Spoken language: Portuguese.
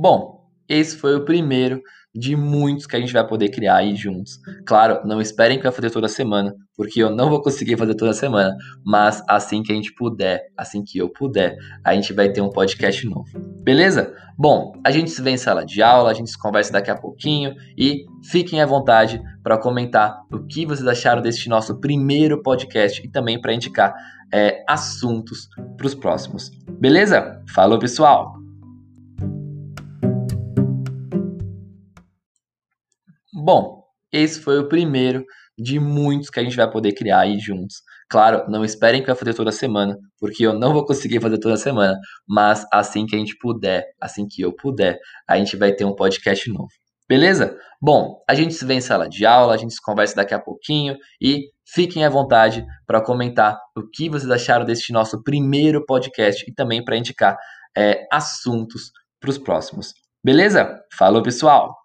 Bom, esse foi o primeiro de muitos que a gente vai poder criar aí juntos. Claro, não esperem que vai fazer toda semana, porque eu não vou conseguir fazer toda semana, mas assim que a gente puder, assim que eu puder, a gente vai ter um podcast novo. Beleza? Bom, a gente se vê em sala de aula, a gente se conversa daqui a pouquinho e fiquem à vontade para comentar o que vocês acharam deste nosso primeiro podcast e também para indicar é, assuntos para os próximos. Beleza? Falou, pessoal! Bom, esse foi o primeiro de muitos que a gente vai poder criar aí juntos. Claro, não esperem que vai fazer toda semana, porque eu não vou conseguir fazer toda semana, mas assim que a gente puder, assim que eu puder, a gente vai ter um podcast novo. Beleza? Bom, a gente se vê em sala de aula, a gente se conversa daqui a pouquinho e fiquem à vontade para comentar o que vocês acharam deste nosso primeiro podcast e também para indicar é, assuntos para os próximos. Beleza? Falou, pessoal!